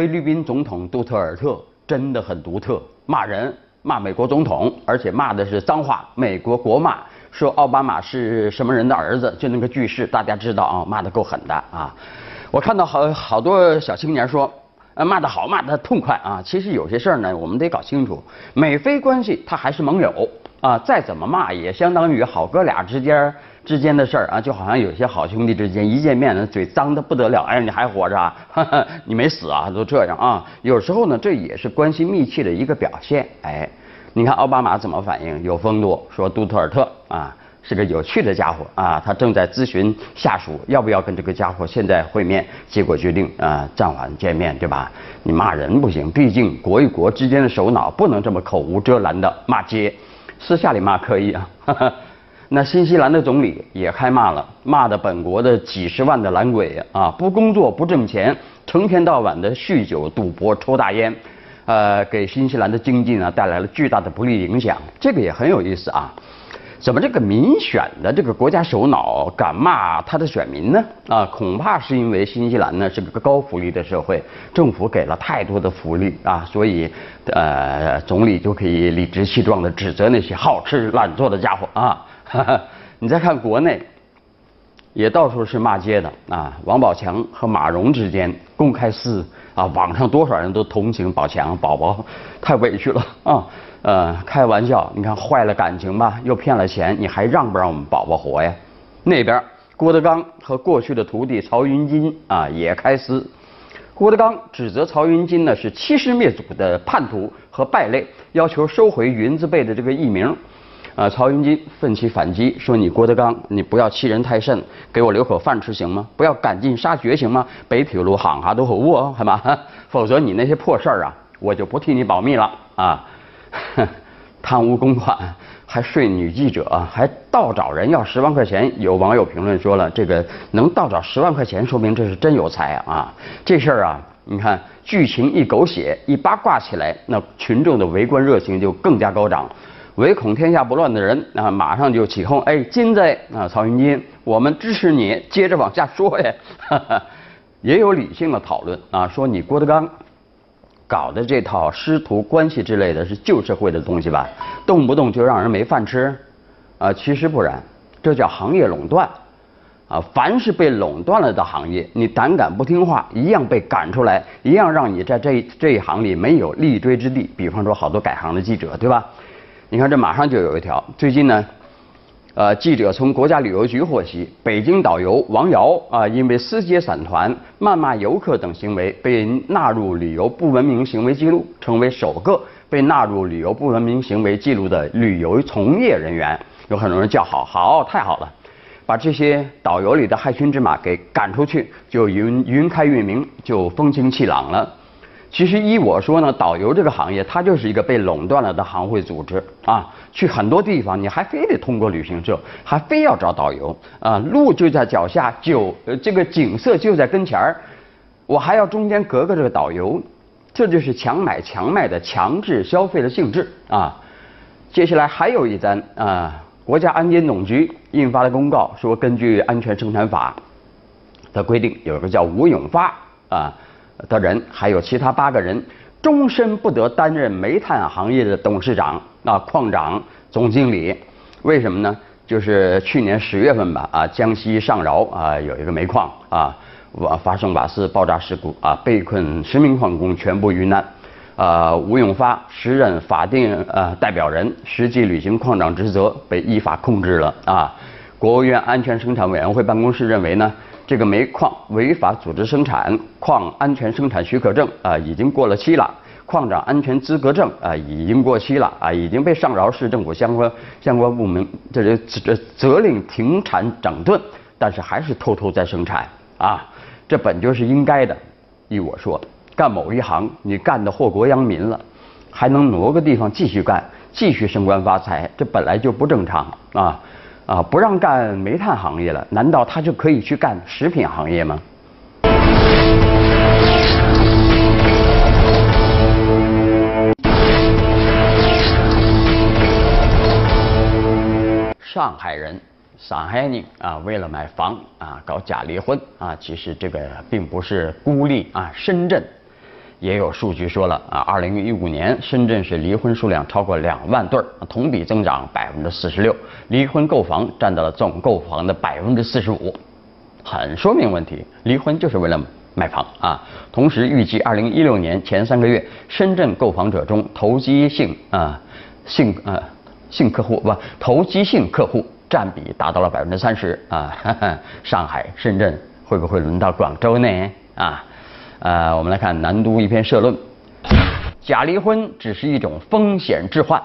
菲律宾总统杜特尔特真的很独特，骂人骂美国总统，而且骂的是脏话，美国国骂，说奥巴马是什么人的儿子，就那个句式，大家知道啊，骂的够狠的啊。我看到好好多小青年说，呃，骂得好，骂得痛快啊。其实有些事儿呢，我们得搞清楚，美菲关系它还是盟友啊，再怎么骂也相当于好哥俩之间。之间的事儿啊，就好像有些好兄弟之间一见面呢，嘴脏的不得了。哎，你还活着啊？你没死啊？都这样啊？有时候呢，这也是关系密切的一个表现。哎，你看奥巴马怎么反应？有风度，说杜特尔特啊是个有趣的家伙啊，他正在咨询下属要不要跟这个家伙现在会面，结果决定啊暂缓见面，对吧？你骂人不行，毕竟国与国之间的首脑不能这么口无遮拦的骂街，私下里骂可以啊。那新西兰的总理也开骂了，骂的本国的几十万的懒鬼啊，不工作不挣钱，成天到晚的酗酒赌博抽大烟，呃，给新西兰的经济呢带来了巨大的不利影响。这个也很有意思啊，怎么这个民选的这个国家首脑敢骂他的选民呢？啊，恐怕是因为新西兰呢是个高福利的社会，政府给了太多的福利啊，所以呃，总理就可以理直气壮的指责那些好吃懒做的家伙啊。你再看国内，也到处是骂街的啊！王宝强和马蓉之间公开撕啊，网上多少人都同情宝强宝宝，太委屈了啊！呃，开玩笑，你看坏了感情吧，又骗了钱，你还让不让我们宝宝活呀？那边郭德纲和过去的徒弟曹云金啊也开撕，郭德纲指责曹云金呢是欺师灭祖的叛徒和败类，要求收回云字辈的这个艺名。啊，曹云金奋起反击，说：“你郭德纲，你不要欺人太甚，给我留口饭吃行吗？不要赶尽杀绝行吗？北铁路行下都好我，好吗？否则你那些破事儿啊，我就不替你保密了啊！贪污公款，还睡女记者，还倒找人要十万块钱。有网友评论说了，这个能倒找十万块钱，说明这是真有才啊！这事儿啊，你看剧情一狗血，一八卦起来，那群众的围观热情就更加高涨。”唯恐天下不乱的人啊，马上就起哄，哎，金子啊，曹云金，我们支持你，接着往下说呀。也有理性的讨论啊，说你郭德纲搞的这套师徒关系之类的是旧社会的东西吧，动不动就让人没饭吃啊。其实不然，这叫行业垄断啊。凡是被垄断了的行业，你胆敢不听话，一样被赶出来，一样让你在这这一行里没有立锥之地。比方说，好多改行的记者，对吧？你看，这马上就有一条。最近呢，呃，记者从国家旅游局获悉，北京导游王瑶啊，因为私接散团、谩骂游客等行为，被纳入旅游不文明行为记录，成为首个被纳入旅游不文明行为记录的旅游从业人员。有很多人叫好，好，太好了，把这些导游里的害群之马给赶出去，就云云开月明，就风清气朗了。其实依我说呢，导游这个行业它就是一个被垄断了的行会组织啊。去很多地方你还非得通过旅行社，还非要找导游啊。路就在脚下，就这个景色就在跟前儿，我还要中间隔个这个导游，这就是强买强卖的强制消费的性质啊。接下来还有一单啊，国家安监总局印发的公告，说根据安全生产法的规定，有一个叫吴永发啊。的人还有其他八个人，终身不得担任煤炭行业的董事长、啊矿长、总经理。为什么呢？就是去年十月份吧，啊江西上饶啊有一个煤矿啊瓦发生瓦斯爆炸事故啊被困十名矿工全部遇难，啊吴永发时任法定呃代表人，实际履行矿长职责，被依法控制了啊。国务院安全生产委员会办公室认为呢。这个煤矿违法组织生产，矿安全生产许可证啊已经过了期了，矿长安全资格证啊已经过期了啊已经被上饶市政府相关相关部门这这责令停产整顿，但是还是偷偷在生产啊，这本就是应该的。依我说，干某一行你干的祸国殃民了，还能挪个地方继续干，继续升官发财，这本来就不正常啊。啊，不让干煤炭行业了，难道他就可以去干食品行业吗？上海人，上海人啊，为了买房啊，搞假离婚啊，其实这个并不是孤立啊，深圳也有数据说了啊，二零一五年深圳市离婚数量超过两万对儿，同比增长百分之四十六，离婚购房占到了总购房的百分之四十五，很说明问题，离婚就是为了。买房啊，同时预计二零一六年前三个月，深圳购房者中投机性啊性呃性客户不投机性客户占比达到了百分之三十啊，上海、深圳会不会轮到广州呢？啊，呃，我们来看南都一篇社论，假离婚只是一种风险置换。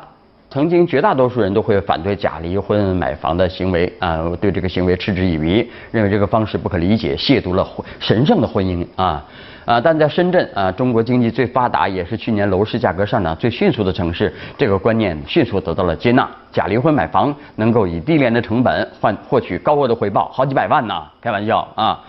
曾经绝大多数人都会反对假离婚买房的行为啊，对这个行为嗤之以鼻，认为这个方式不可理解，亵渎了神圣的婚姻啊啊！但在深圳啊，中国经济最发达，也是去年楼市价格上涨最迅速的城市，这个观念迅速得到了接纳。假离婚买房能够以低廉的成本换获取高额的回报，好几百万呢，开玩笑啊！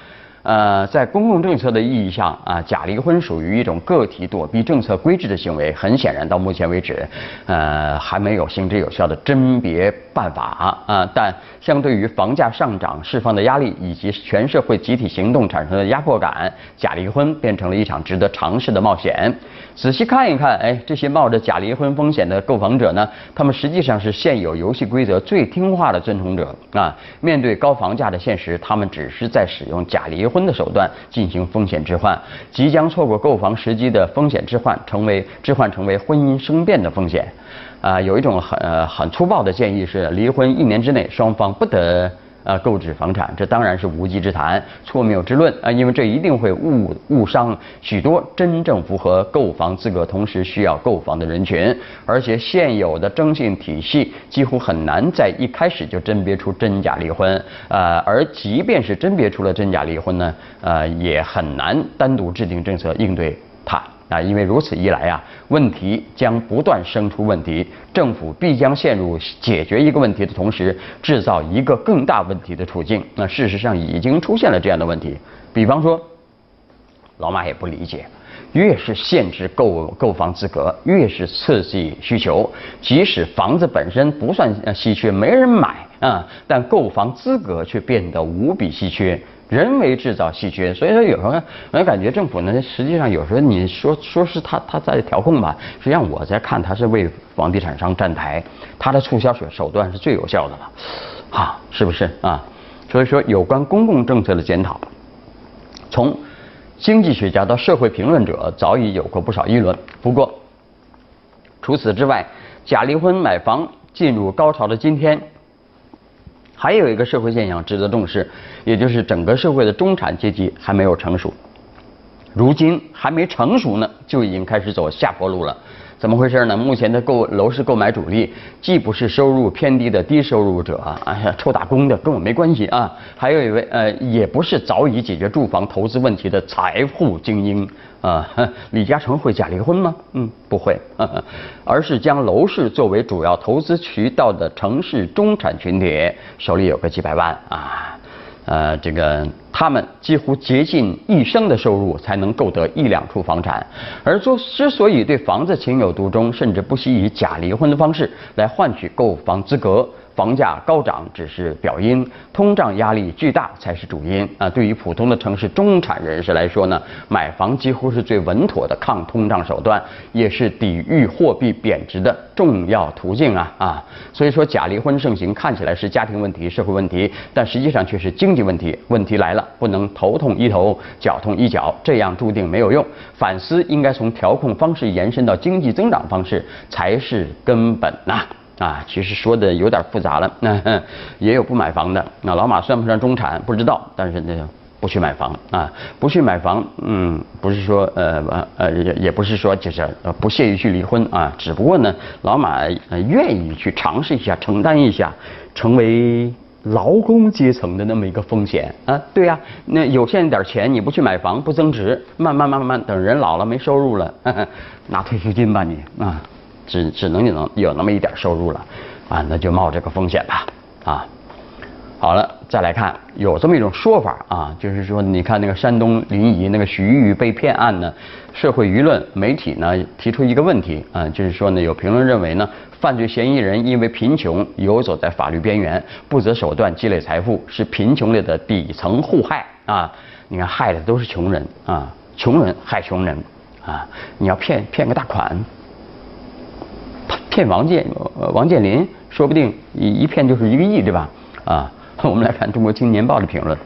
呃，在公共政策的意义上啊，假离婚属于一种个体躲避政策规制的行为。很显然，到目前为止，呃，还没有行之有效的甄别办法啊。但相对于房价上涨释放的压力，以及全社会集体行动产生的压迫感，假离婚变成了一场值得尝试的冒险。仔细看一看，哎，这些冒着假离婚风险的购房者呢，他们实际上是现有游戏规则最听话的遵从者啊。面对高房价的现实，他们只是在使用假离婚。婚的手段进行风险置换，即将错过购房时机的风险置换，成为置换成为婚姻生变的风险。啊，有一种很很粗暴的建议是，离婚一年之内双方不得。呃，购置房产，这当然是无稽之谈、错谬之论啊！因为这一定会误误伤许多真正符合购房资格、同时需要购房的人群。而且现有的征信体系几乎很难在一开始就甄别出真假离婚。呃，而即便是甄别出了真假离婚呢，呃，也很难单独制定政策应对它。啊，因为如此一来啊，问题将不断生出问题，政府必将陷入解决一个问题的同时制造一个更大问题的处境。那事实上已经出现了这样的问题，比方说，老马也不理解，越是限制购购房资格，越是刺激需求，即使房子本身不算稀缺，没人买啊，但购房资格却变得无比稀缺。人为制造稀缺，所以说有时候我感觉政府呢，实际上有时候你说说是他他在调控吧，实际上我在看他是为房地产商站台，他的促销手手段是最有效的了，啊，是不是啊？所以说有关公共政策的检讨，从经济学家到社会评论者早已有过不少议论。不过除此之外，假离婚买房进入高潮的今天。还有一个社会现象值得重视，也就是整个社会的中产阶级还没有成熟，如今还没成熟呢，就已经开始走下坡路了。怎么回事呢？目前的购楼市购买主力，既不是收入偏低的低收入者，哎呀，臭打工的跟我没关系啊。还有一位呃，也不是早已解决住房投资问题的财富精英啊。李嘉诚会假离婚吗？嗯，不会，而是将楼市作为主要投资渠道的城市中产群体，手里有个几百万啊。呃，这个他们几乎竭尽一生的收入才能购得一两处房产，而之之所以对房子情有独钟，甚至不惜以假离婚的方式来换取购房资格。房价高涨只是表因，通胀压力巨大才是主因啊！对于普通的城市中产人士来说呢，买房几乎是最稳妥的抗通胀手段，也是抵御货币贬值的重要途径啊啊！所以说，假离婚盛行看起来是家庭问题、社会问题，但实际上却是经济问题。问题来了，不能头痛医头，脚痛医脚，这样注定没有用。反思应该从调控方式延伸到经济增长方式，才是根本呐。啊，其实说的有点复杂了。那也有不买房的。那老马算不算中产？不知道。但是呢，不去买房啊，不去买房。嗯，不是说呃呃，也也不是说就是不屑于去离婚啊。只不过呢，老马愿意去尝试一下，承担一下，成为劳工阶层的那么一个风险啊。对呀，那有限点钱，你不去买房，不增值，慢慢慢慢，等人老了没收入了，拿退休金吧你啊。只只能有能有那么一点收入了，啊，那就冒这个风险吧，啊，再来看有这么一种说法啊，就是说你看那个山东临沂那个徐玉被骗案呢，社会舆论媒体呢提出一个问题啊，就是说呢有评论认为呢，犯罪嫌疑人因为贫穷游走在法律边缘，不择手段积累财富，是贫穷里的底层互害啊，你看害的都是穷人啊，穷人害穷人。啊！你要骗骗个大款，骗王健王健林，说不定一一骗就是一个亿，对吧？啊，我们来看《中国青年报》的评论：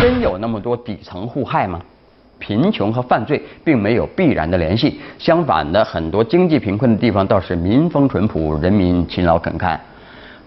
真有那么多底层互害吗？贫穷和犯罪并没有必然的联系，相反的，很多经济贫困的地方倒是民风淳朴，人民勤劳肯干。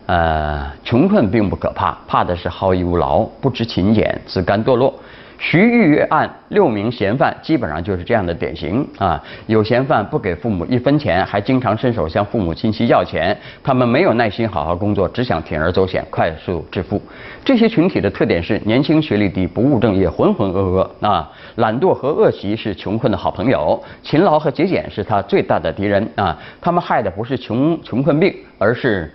呃，穷困并不可怕，怕的是好逸恶劳、不知勤俭、自甘堕落。徐玉案六名嫌犯基本上就是这样的典型啊。有嫌犯不给父母一分钱，还经常伸手向父母亲戚要钱。他们没有耐心好好工作，只想铤而走险，快速致富。这些群体的特点是年轻、学历低、不务正业、浑浑噩噩啊。懒惰和恶习是穷困的好朋友，勤劳和节俭是他最大的敌人啊。他们害的不是穷穷困病，而是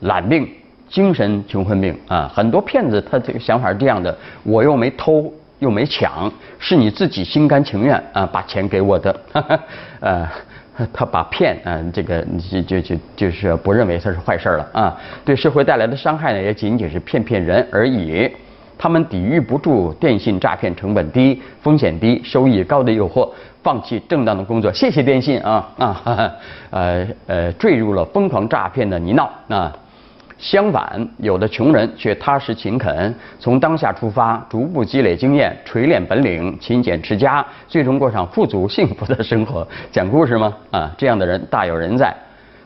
懒病、精神穷困病啊。很多骗子他这个想法是这样的：我又没偷。又没抢，是你自己心甘情愿啊把钱给我的，呃，他把骗啊这个就就就就是不认为他是坏事了啊，对社会带来的伤害呢也仅仅是骗骗人而已，他们抵御不住电信诈骗成本低、风险低、收益高的诱惑，放弃正当的工作，谢谢电信啊啊，呃呃坠入了疯狂诈骗的泥淖啊。相反，有的穷人却踏实勤恳，从当下出发，逐步积累经验，锤炼本领，勤俭持家，最终过上富足幸福的生活。讲故事吗？啊，这样的人大有人在。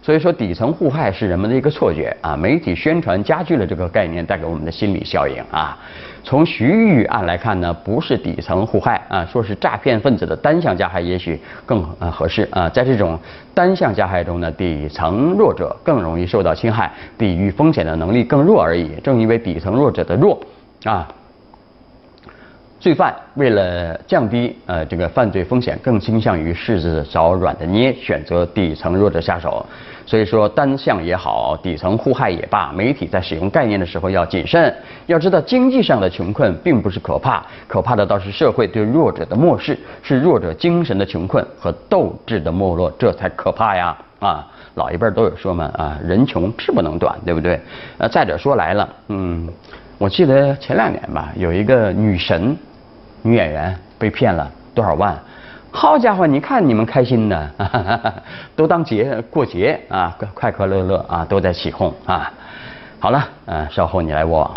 所以说，底层互害是人们的一个错觉啊！媒体宣传加剧了这个概念带给我们的心理效应啊。从徐玉案来看呢，不是底层互害啊，说是诈骗分子的单向加害，也许更呃合适啊。在这种单向加害中呢，底层弱者更容易受到侵害，抵御风险的能力更弱而已。正因为底层弱者的弱啊。罪犯为了降低呃这个犯罪风险，更倾向于柿子找软的捏，选择底层弱者下手。所以说单向也好，底层互害也罢，媒体在使用概念的时候要谨慎。要知道，经济上的穷困并不是可怕，可怕的倒是社会对弱者的漠视，是弱者精神的穷困和斗志的没落，这才可怕呀！啊，老一辈都有说嘛，啊，人穷志不能短，对不对？呃，再者说来了，嗯，我记得前两年吧，有一个女神。女演员被骗了多少万？好家伙，你看你们开心的，都当节过节啊，快快乐乐啊，都在起哄啊。好了，嗯，稍后你来我往。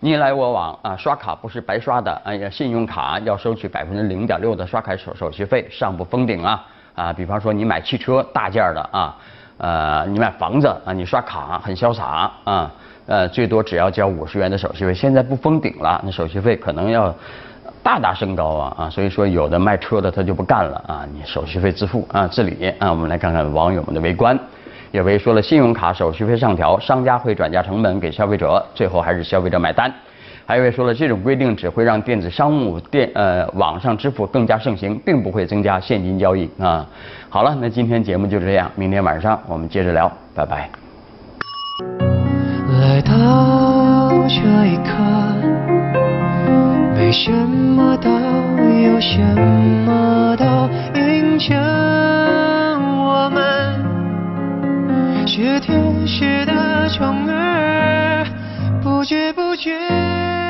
你来我往啊，刷卡不是白刷的，哎呀，信用卡要收取百分之零点六的刷卡手手续费，上不封顶啊。啊，比方说你买汽车大件的啊，呃，你买房子啊，你刷卡很潇洒啊，呃，最多只要交五十元的手续费，现在不封顶了，那手续费可能要大大升高啊啊，所以说有的卖车的他就不干了啊，你手续费自负啊自理啊，我们来看看网友们的围观，有位说了信用卡手续费上调，商家会转嫁成本给消费者，最后还是消费者买单。还有位说了，这种规定只会让电子商务、电呃网上支付更加盛行，并不会增加现金交易啊。好了，那今天节目就这样，明天晚上我们接着聊，拜拜。来到这一刻，没什么都有什么都迎着我们，是天使的宠儿，不知不觉